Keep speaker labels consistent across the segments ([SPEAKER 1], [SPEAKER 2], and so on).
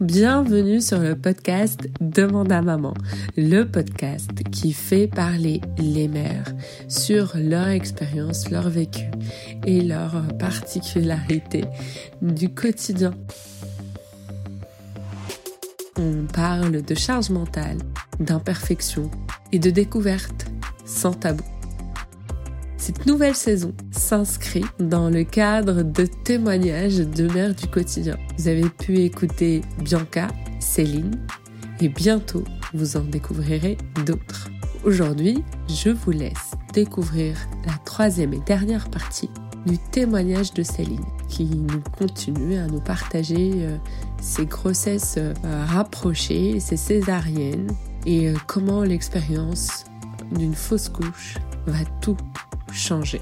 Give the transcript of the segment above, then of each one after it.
[SPEAKER 1] Bienvenue sur le podcast Demande à maman, le podcast qui fait parler les mères sur leur expérience, leur vécu et leurs particularités du quotidien. On parle de charge mentale, d'imperfection et de découverte sans tabou. Cette nouvelle saison s'inscrit dans le cadre de témoignages de mères du quotidien. Vous avez pu écouter Bianca, Céline et bientôt vous en découvrirez d'autres. Aujourd'hui, je vous laisse découvrir la troisième et dernière partie du témoignage de Céline qui nous continue à nous partager euh, ses grossesses euh, rapprochées, ses césariennes et euh, comment l'expérience d'une fausse couche va tout changer.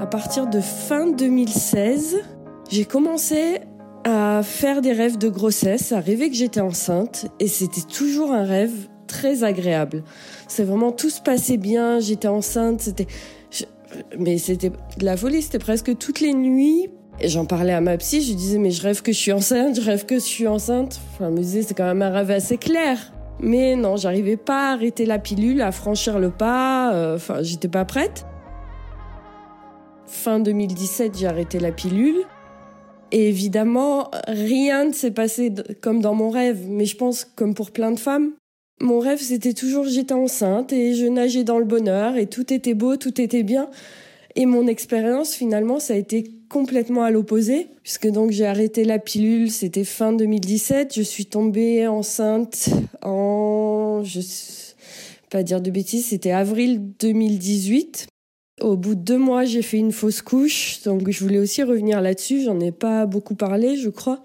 [SPEAKER 2] À partir de fin 2016, j'ai commencé à faire des rêves de grossesse, à rêver que j'étais enceinte, et c'était toujours un rêve très agréable. C'est vraiment tout se passait bien, j'étais enceinte, c'était mais c'était de la folie, c'était presque toutes les nuits. Et j'en parlais à ma psy, je disais mais je rêve que je suis enceinte, je rêve que je suis enceinte. Enfin, me disait c'est quand même un rêve assez clair. Mais non, j'arrivais pas à arrêter la pilule, à franchir le pas. Euh, enfin, j'étais pas prête. Fin 2017, j'ai arrêté la pilule. Et évidemment, rien ne s'est passé comme dans mon rêve. Mais je pense, comme pour plein de femmes, mon rêve, c'était toujours j'étais enceinte et je nageais dans le bonheur et tout était beau, tout était bien. Et mon expérience, finalement, ça a été complètement à l'opposé, puisque donc j'ai arrêté la pilule, c'était fin 2017. Je suis tombée enceinte en, je pas dire de bêtises, c'était avril 2018. Au bout de deux mois, j'ai fait une fausse couche, donc je voulais aussi revenir là-dessus. J'en ai pas beaucoup parlé, je crois.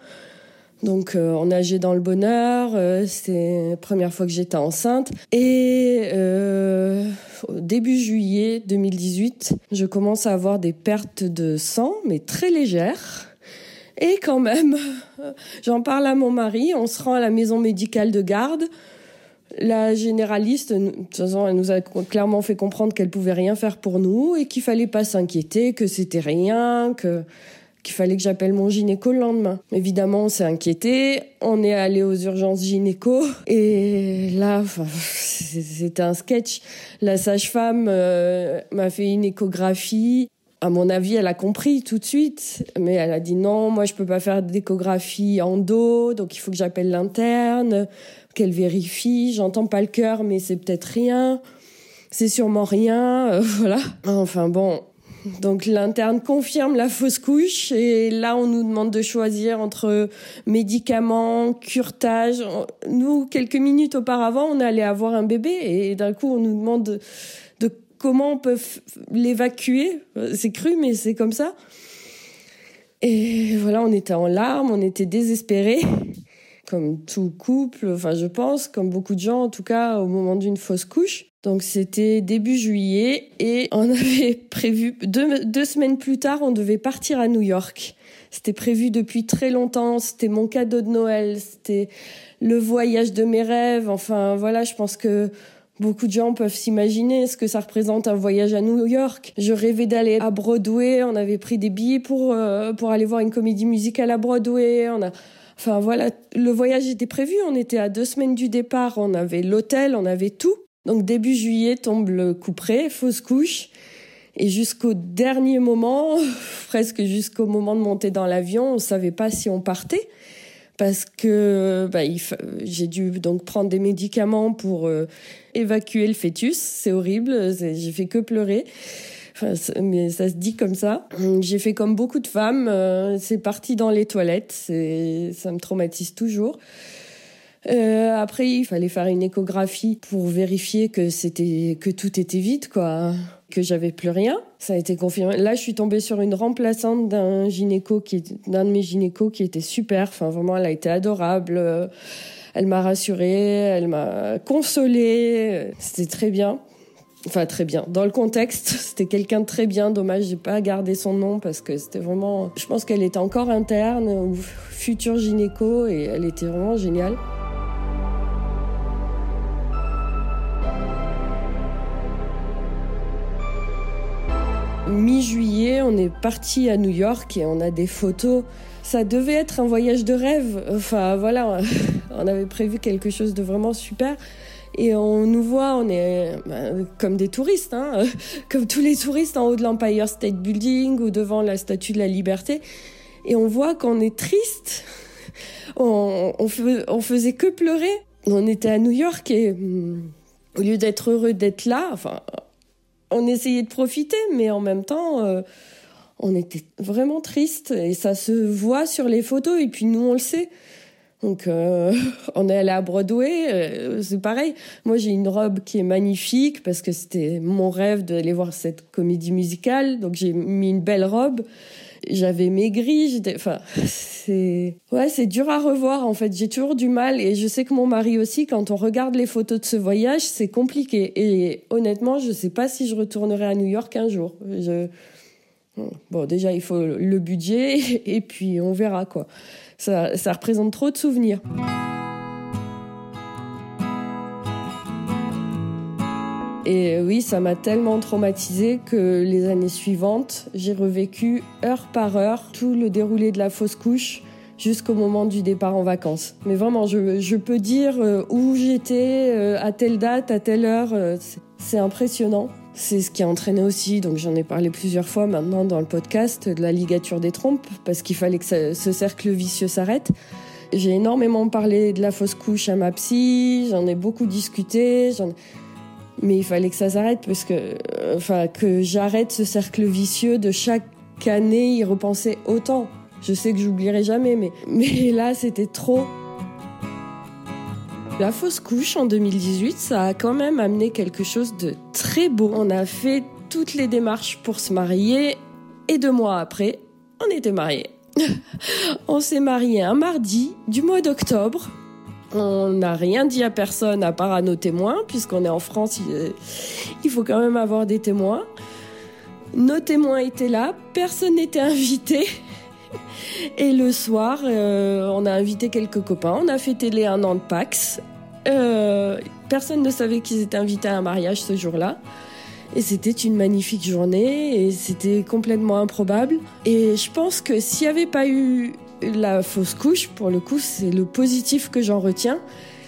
[SPEAKER 2] Donc euh, on nageait dans le bonheur, euh, c'est la première fois que j'étais enceinte. Et euh, début juillet 2018, je commence à avoir des pertes de sang, mais très légères. Et quand même, j'en parle à mon mari, on se rend à la maison médicale de garde. La généraliste, de toute façon, elle nous a clairement fait comprendre qu'elle pouvait rien faire pour nous et qu'il fallait pas s'inquiéter, que c'était rien, que qu'il fallait que j'appelle mon gynéco le lendemain. Évidemment, on s'est inquiété, on est allé aux urgences gynéco et là, c'était un sketch. La sage-femme euh, m'a fait une échographie. À mon avis, elle a compris tout de suite, mais elle a dit non, moi je peux pas faire d'échographie en dos, donc il faut que j'appelle l'interne, qu'elle vérifie. J'entends pas le cœur, mais c'est peut-être rien. C'est sûrement rien, euh, voilà. Enfin bon, donc l'interne confirme la fausse couche et là on nous demande de choisir entre médicaments, curtage. Nous, quelques minutes auparavant, on allait avoir un bébé et d'un coup on nous demande de, comment on peut l'évacuer. C'est cru mais c'est comme ça. Et voilà, on était en larmes, on était désespérés comme tout couple, enfin je pense, comme beaucoup de gens en tout cas au moment d'une fausse couche. Donc c'était début juillet et on avait prévu deux, semaines plus tard, on devait partir à New York. C'était prévu depuis très longtemps. C'était mon cadeau de Noël. C'était le voyage de mes rêves. Enfin voilà, je pense que Beaucoup de gens peuvent s'imaginer ce que ça représente un voyage à New York. Je rêvais d'aller à Broadway. On avait pris des billets pour euh, pour aller voir une comédie musicale à Broadway. Enfin voilà, le voyage était prévu. On était à deux semaines du départ. On avait l'hôtel, on avait tout. Donc début juillet tombe le coup près, fausse couche. Et jusqu'au dernier moment, presque jusqu'au moment de monter dans l'avion, on savait pas si on partait parce que bah, j'ai dû donc prendre des médicaments pour euh, évacuer le fœtus. C'est horrible, j'ai fait que pleurer. Mais ça se dit comme ça. J'ai fait comme beaucoup de femmes, euh, c'est parti dans les toilettes. Ça me traumatise toujours. Euh, après, il fallait faire une échographie pour vérifier que c'était que tout était vide, quoi, que j'avais plus rien. Ça a été confirmé. Là, je suis tombée sur une remplaçante d'un gynéco qui d'un de mes gynécos qui était super. Enfin, vraiment, elle a été adorable. Elle m'a rassurée, elle m'a consolée. C'était très bien. Enfin, très bien. Dans le contexte, c'était quelqu'un de très bien. Dommage, j'ai pas gardé son nom parce que c'était vraiment. Je pense qu'elle était encore interne ou future gynéco et elle était vraiment géniale. Mi-juillet, on est parti à New York et on a des photos. Ça devait être un voyage de rêve. Enfin, voilà, on avait prévu quelque chose de vraiment super. Et on nous voit, on est ben, comme des touristes, hein, comme tous les touristes en haut de l'Empire State Building ou devant la Statue de la Liberté. Et on voit qu'on est triste. On, on, faisait que pleurer. On était à New York et hmm, au lieu d'être heureux d'être là, enfin, on essayait de profiter, mais en même temps, euh, on était vraiment triste et ça se voit sur les photos et puis nous on le sait. Donc euh, on est allé à Broadway, euh, c'est pareil. Moi j'ai une robe qui est magnifique parce que c'était mon rêve d'aller voir cette comédie musicale. Donc j'ai mis une belle robe. J'avais maigri, enfin c'est ouais, c'est dur à revoir en fait. J'ai toujours du mal et je sais que mon mari aussi quand on regarde les photos de ce voyage, c'est compliqué et honnêtement, je sais pas si je retournerai à New York un jour. Bon, déjà, il faut le budget et puis on verra quoi. Ça, ça représente trop de souvenirs. Et oui, ça m'a tellement traumatisé que les années suivantes, j'ai revécu heure par heure tout le déroulé de la fausse couche jusqu'au moment du départ en vacances. Mais vraiment, je, je peux dire euh, où j'étais euh, à telle date, à telle heure. Euh, c'est impressionnant. C'est ce qui a entraîné aussi, donc j'en ai parlé plusieurs fois maintenant dans le podcast, de la ligature des trompes, parce qu'il fallait que ce cercle vicieux s'arrête. J'ai énormément parlé de la fausse couche à ma psy, j'en ai beaucoup discuté, mais il fallait que ça s'arrête parce que, euh, enfin, que j'arrête ce cercle vicieux de chaque année y repenser autant. Je sais que j'oublierai jamais, mais, mais là c'était trop. La fausse couche en 2018, ça a quand même amené quelque chose de très beau. On a fait toutes les démarches pour se marier et deux mois après, on était mariés. on s'est mariés un mardi du mois d'octobre. On n'a rien dit à personne à part à nos témoins, puisqu'on est en France, il faut quand même avoir des témoins. Nos témoins étaient là, personne n'était invité. Et le soir, euh, on a invité quelques copains, on a fêté les un an de Pax. Euh, personne ne savait qu'ils étaient invités à un mariage ce jour-là. Et c'était une magnifique journée et c'était complètement improbable. Et je pense que s'il n'y avait pas eu la fausse couche, pour le coup, c'est le positif que j'en retiens.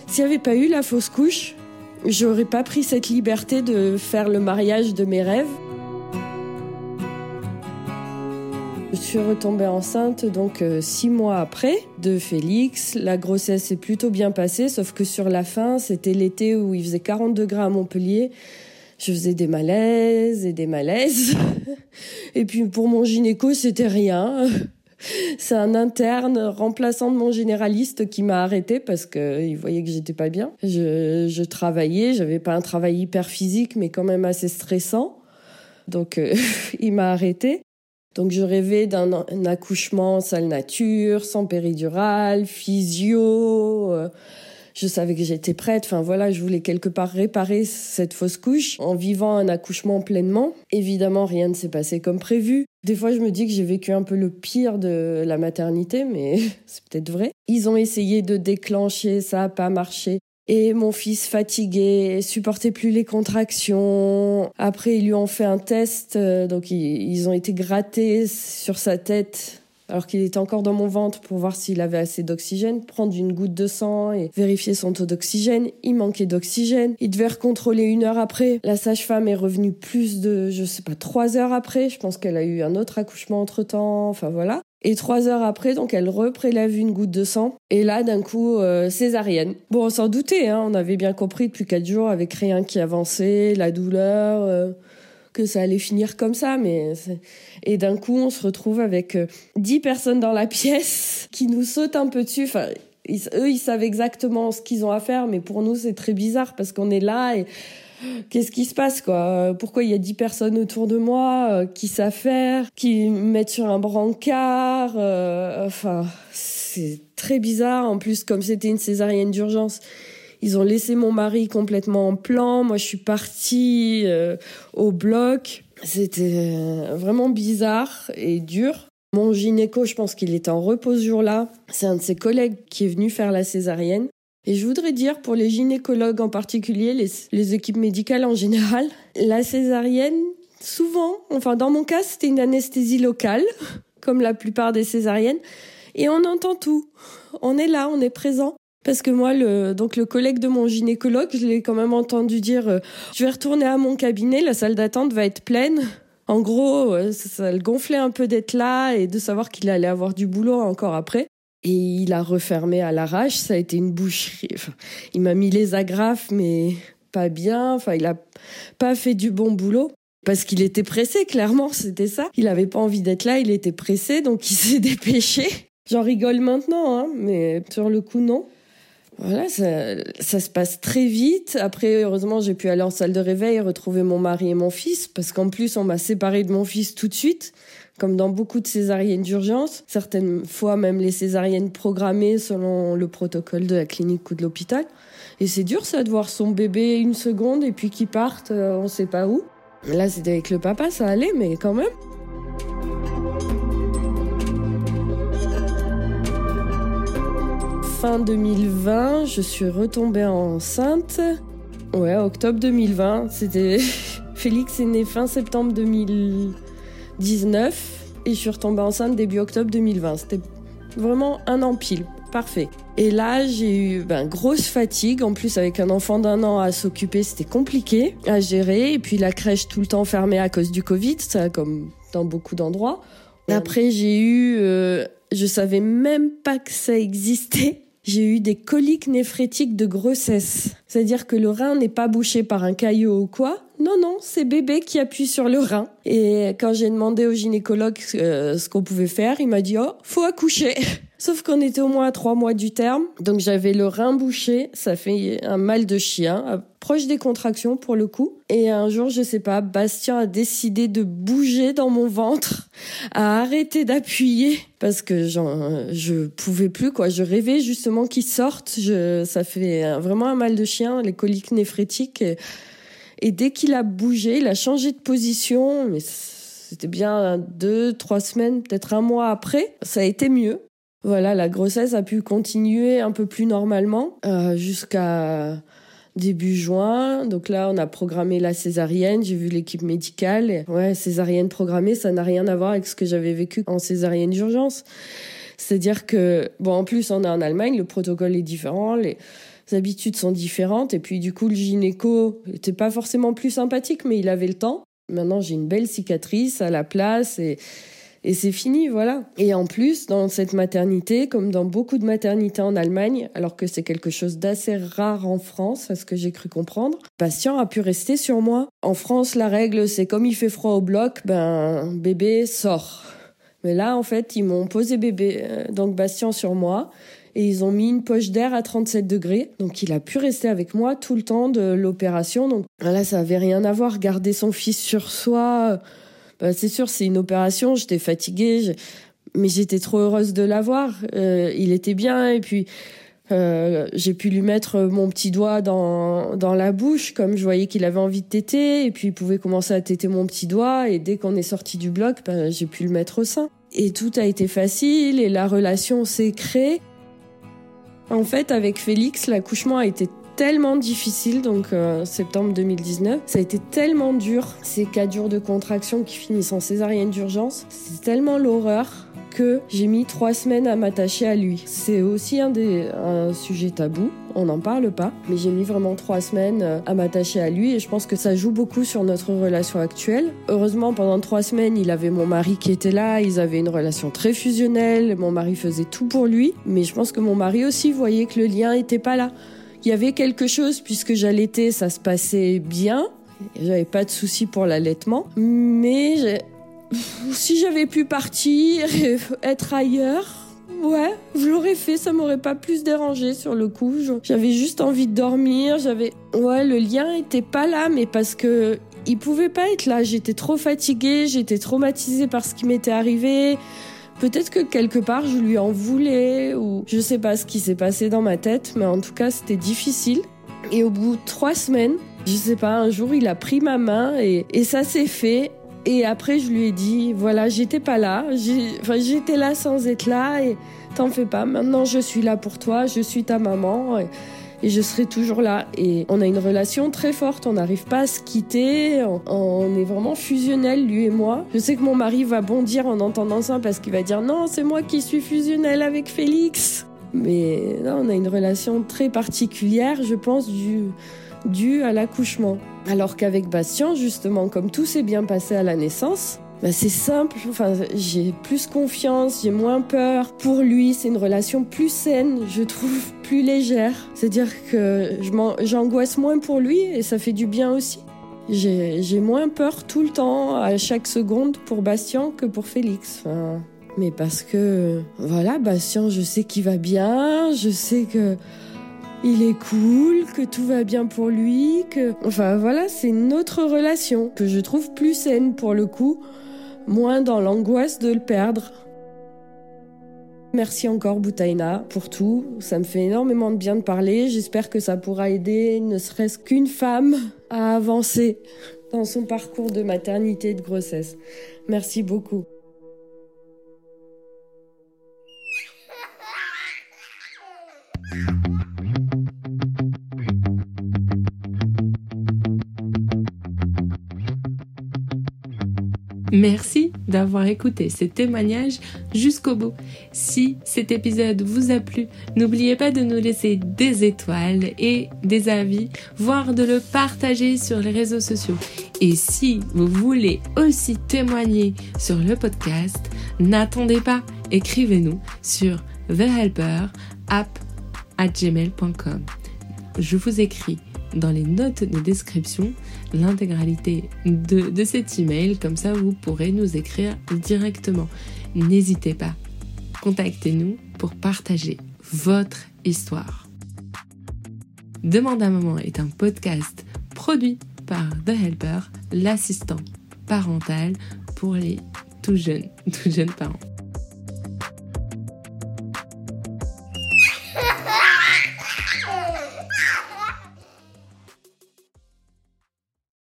[SPEAKER 2] S'il n'y avait pas eu la fausse couche, j'aurais pas pris cette liberté de faire le mariage de mes rêves. Je suis retombée enceinte donc euh, six mois après de Félix. La grossesse s'est plutôt bien passée, sauf que sur la fin, c'était l'été où il faisait 40 degrés à Montpellier. Je faisais des malaises et des malaises. Et puis pour mon gynéco, c'était rien. C'est un interne remplaçant de mon généraliste qui m'a arrêté parce qu'il voyait que j'étais pas bien. Je, je travaillais, j'avais pas un travail hyper physique, mais quand même assez stressant. Donc euh, il m'a arrêté. Donc je rêvais d'un accouchement salle nature, sans péridurale, physio. Euh, je savais que j'étais prête. Enfin voilà, je voulais quelque part réparer cette fausse couche en vivant un accouchement pleinement. Évidemment, rien ne s'est passé comme prévu. Des fois, je me dis que j'ai vécu un peu le pire de la maternité, mais c'est peut-être vrai. Ils ont essayé de déclencher, ça n'a pas marché. Et mon fils fatigué, supportait plus les contractions. Après, ils lui ont fait un test, euh, donc ils, ont été grattés sur sa tête alors qu'il était encore dans mon ventre pour voir s'il avait assez d'oxygène, prendre une goutte de sang et vérifier son taux d'oxygène. Il manquait d'oxygène. Il devait recontrôler une heure après. La sage-femme est revenue plus de, je sais pas, trois heures après. Je pense qu'elle a eu un autre accouchement entre temps. Enfin voilà. Et trois heures après, donc elle reprélève une goutte de sang. Et là, d'un coup, euh, césarienne. Bon, on s'en doutait, hein, on avait bien compris depuis quatre jours avec rien qui avançait, la douleur, euh, que ça allait finir comme ça. Mais et d'un coup, on se retrouve avec euh, dix personnes dans la pièce qui nous sautent un peu dessus. Enfin, eux, ils savent exactement ce qu'ils ont à faire, mais pour nous, c'est très bizarre parce qu'on est là et qu'est-ce qui se passe quoi? Pourquoi il y a dix personnes autour de moi? Euh, qui savent faire, qui me mettent sur un brancard? Euh, Enfin, c'est très bizarre. En plus, comme c'était une césarienne d'urgence, Ils ont laissé mon mari complètement en plan. Moi, je suis partie euh, au bloc. C'était vraiment bizarre et dur. Mon gynéco, je pense qu'il était en repos ce jour-là. C'est un de ses collègues qui est venu faire la césarienne. Et je voudrais dire pour les gynécologues en particulier, les, équipes médicales en général, la césarienne, souvent, enfin dans mon cas, c'était une anesthésie locale, comme la plupart des césariennes, et on entend tout. On est là, on est présent. Parce que moi, le, donc le collègue de mon gynécologue, je l'ai quand même entendu dire, euh, je vais retourner à mon cabinet, la salle d'attente va être pleine. En gros, euh, ça, ça le gonflait un peu d'être là et de savoir qu'il allait avoir du boulot encore après. Et il a refermé à l'arrache, ça a été une boucherie. Il m'a mis les agrafes, mais pas bien. Enfin, il a pas fait du bon boulot. Parce qu'il était pressé, clairement, c'était ça. Il avait pas envie d'être là, il était pressé, donc il s'est dépêché. J'en rigole maintenant, hein, mais sur le coup, non. Voilà, ça, ça, se passe très vite. Après, heureusement, j'ai pu aller en salle de réveil, retrouver mon mari et mon fils, parce qu'en plus, on m'a séparé de mon fils tout de suite, comme dans beaucoup de césariennes d'urgence. Certaines fois, même les césariennes programmées selon le protocole de la clinique ou de l'hôpital. Et c'est dur, ça, de voir son bébé une seconde et puis qu'il parte, euh, on sait pas où. Là, c'était avec le papa, ça allait, mais quand même. fin 2020, je suis retombée enceinte. Ouais, octobre 2020. C'était Félix est né fin septembre 2019 et je suis retombée enceinte début octobre 2020. C'était vraiment un an pile. Parfait. Et là, j'ai eu ben, grosse fatigue. En plus, avec un enfant d'un an à s'occuper, c'était compliqué à gérer. Et puis la crèche tout le temps fermée à cause du Covid, ça comme dans beaucoup d'endroits. Après, j'ai eu, euh, je savais même pas que ça existait j'ai eu des coliques néphrétiques de grossesse. C'est-à-dire que le rein n'est pas bouché par un caillot ou quoi. Non, non, c'est bébé qui appuie sur le rein. Et quand j'ai demandé au gynécologue euh, ce qu'on pouvait faire, il m'a dit, oh, faut accoucher. Sauf qu'on était au moins à trois mois du terme. Donc j'avais le rein bouché. Ça fait un mal de chien proche des contractions pour le coup. Et un jour, je sais pas, Bastien a décidé de bouger dans mon ventre, a arrêté d'appuyer parce que je pouvais plus quoi. Je rêvais justement qu'il sorte. Je, ça fait vraiment un mal de chien, les coliques néphrétiques. Dès qu'il a bougé, il a changé de position, mais c'était bien deux, trois semaines, peut-être un mois après, ça a été mieux. Voilà, la grossesse a pu continuer un peu plus normalement euh, jusqu'à début juin. Donc là, on a programmé la césarienne. J'ai vu l'équipe médicale. Ouais, césarienne programmée, ça n'a rien à voir avec ce que j'avais vécu en césarienne d'urgence. C'est-à-dire que, bon, en plus, on est en Allemagne, le protocole est différent, habitudes sont différentes. Et puis, du coup, le gynéco était pas forcément plus sympathique, mais il avait le temps. Maintenant, j'ai une belle cicatrice à la place et et c'est fini, voilà. Et en plus, dans cette maternité, comme dans beaucoup de maternités en Allemagne, alors que c'est quelque chose d'assez rare en France, à ce que j'ai cru comprendre, patient a pu rester sur moi. En France, la règle, c'est comme il fait froid au bloc, ben, bébé sort. Mais là, en fait, ils m'ont posé bébé, euh, donc Bastien sur moi, et ils ont mis une poche d'air à 37 degrés. Donc il a pu rester avec moi tout le temps de l'opération. Donc là, ça avait rien à voir. Garder son fils sur soi, bah, c'est sûr, c'est une opération, j'étais fatiguée, mais j'étais trop heureuse de l'avoir. Euh, il était bien et puis euh, j'ai pu lui mettre mon petit doigt dans, dans la bouche comme je voyais qu'il avait envie de téter et puis il pouvait commencer à téter mon petit doigt et dès qu'on est sorti du bloc, ben, j'ai pu le mettre au sein. Et tout a été facile et la relation s'est créée. En fait, avec Félix, l'accouchement a été tellement difficile, donc euh, septembre 2019. Ça a été tellement dur, ces quatre jours de contraction qui finissent en césarienne d'urgence. C'est tellement l'horreur que j'ai mis trois semaines à m'attacher à lui. C'est aussi un, des, un sujet tabou, on n'en parle pas, mais j'ai mis vraiment trois semaines euh, à m'attacher à lui et je pense que ça joue beaucoup sur notre relation actuelle. Heureusement, pendant trois semaines, il avait mon mari qui était là, ils avaient une relation très fusionnelle, mon mari faisait tout pour lui, mais je pense que mon mari aussi voyait que le lien était pas là. Il y avait quelque chose, puisque j'allaitais, ça se passait bien. J'avais pas de soucis pour l'allaitement. Mais si j'avais pu partir et être ailleurs, ouais, je l'aurais fait. Ça m'aurait pas plus dérangé sur le coup. J'avais juste envie de dormir. J'avais, ouais, le lien était pas là, mais parce que il pouvait pas être là. J'étais trop fatiguée, j'étais traumatisée par ce qui m'était arrivé. Peut-être que quelque part je lui en voulais ou je sais pas ce qui s'est passé dans ma tête, mais en tout cas c'était difficile. Et au bout de trois semaines, je sais pas, un jour il a pris ma main et, et ça s'est fait. Et après, je lui ai dit, voilà, j'étais pas là, enfin, j'étais là sans être là, et t'en fais pas, maintenant je suis là pour toi, je suis ta maman, et, je serai toujours là. Et on a une relation très forte, on n'arrive pas à se quitter, on, est vraiment fusionnel, lui et moi. Je sais que mon mari va bondir en entendant ça parce qu'il va dire, non, c'est moi qui suis fusionnel avec Félix. Mais là, on a une relation très particulière, je pense, du dû à l'accouchement. Alors qu'avec Bastien, justement, comme tout s'est bien passé à la naissance, bah c'est simple, enfin, j'ai plus confiance, j'ai moins peur. Pour lui, c'est une relation plus saine, je trouve plus légère. C'est-à-dire que j'angoisse moins pour lui et ça fait du bien aussi. J'ai moins peur tout le temps, à chaque seconde, pour Bastien que pour Félix. mais parce que, voilà, Bastien, je sais qu'il va bien, je sais que il est cool, que tout va bien pour lui, que... Enfin voilà, c'est une autre relation que je trouve plus saine pour le coup, moins dans l'angoisse de le perdre. Merci encore Boutaina pour tout, ça me fait énormément de bien de parler, j'espère que ça pourra aider ne serait-ce qu'une femme à avancer dans son parcours de maternité et de grossesse. Merci beaucoup.
[SPEAKER 1] Merci d'avoir écouté ces témoignages jusqu'au bout. Si cet épisode vous a plu, n'oubliez pas de nous laisser des étoiles et des avis, voire de le partager sur les réseaux sociaux. Et si vous voulez aussi témoigner sur le podcast, n'attendez pas, écrivez-nous sur thehelperapp@gmail.com. Je vous écris dans les notes de description l'intégralité de, cet email, comme ça vous pourrez nous écrire directement. N'hésitez pas, contactez-nous pour partager votre histoire. Demande un moment est un podcast produit par The Helper, l'assistant parental pour les tout jeunes, tout jeunes parents.